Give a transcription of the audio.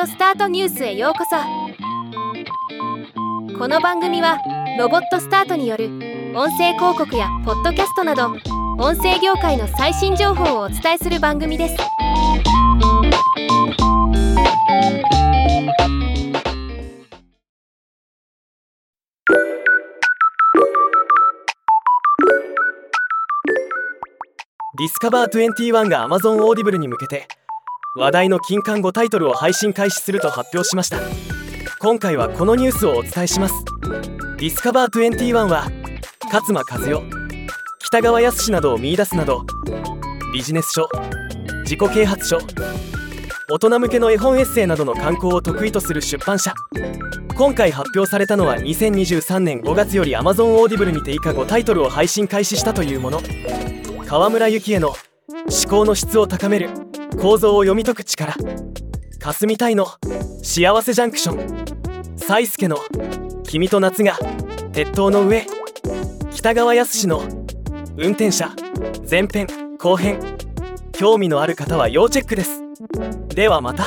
オスタートニュースへようこそ。この番組はロボットスタートによる音声広告やポッドキャストなど音声業界の最新情報をお伝えする番組です。ディスカバー21が Amazon オーディブルに向けて話題の近刊5タイトルを配信開始すると発表しました。今回はこのニュースをお伝えします。ディスカバー21は勝間和代喜多川泰などを見出すなどビジネス書自己啓発書大人向けの絵本エッセイなどの刊行を得意とする出版社。今回発表されたのは2023年5月より Amazon オーディブルにて以下5タイトルを配信開始したというもの。河村幸恵の思考の質を高める。構造を読み解く力。霞太の幸せジャンクション。才助の君と夏が鉄塔の上。北川康の運転者。前編後編。興味のある方は要チェックです。ではまた。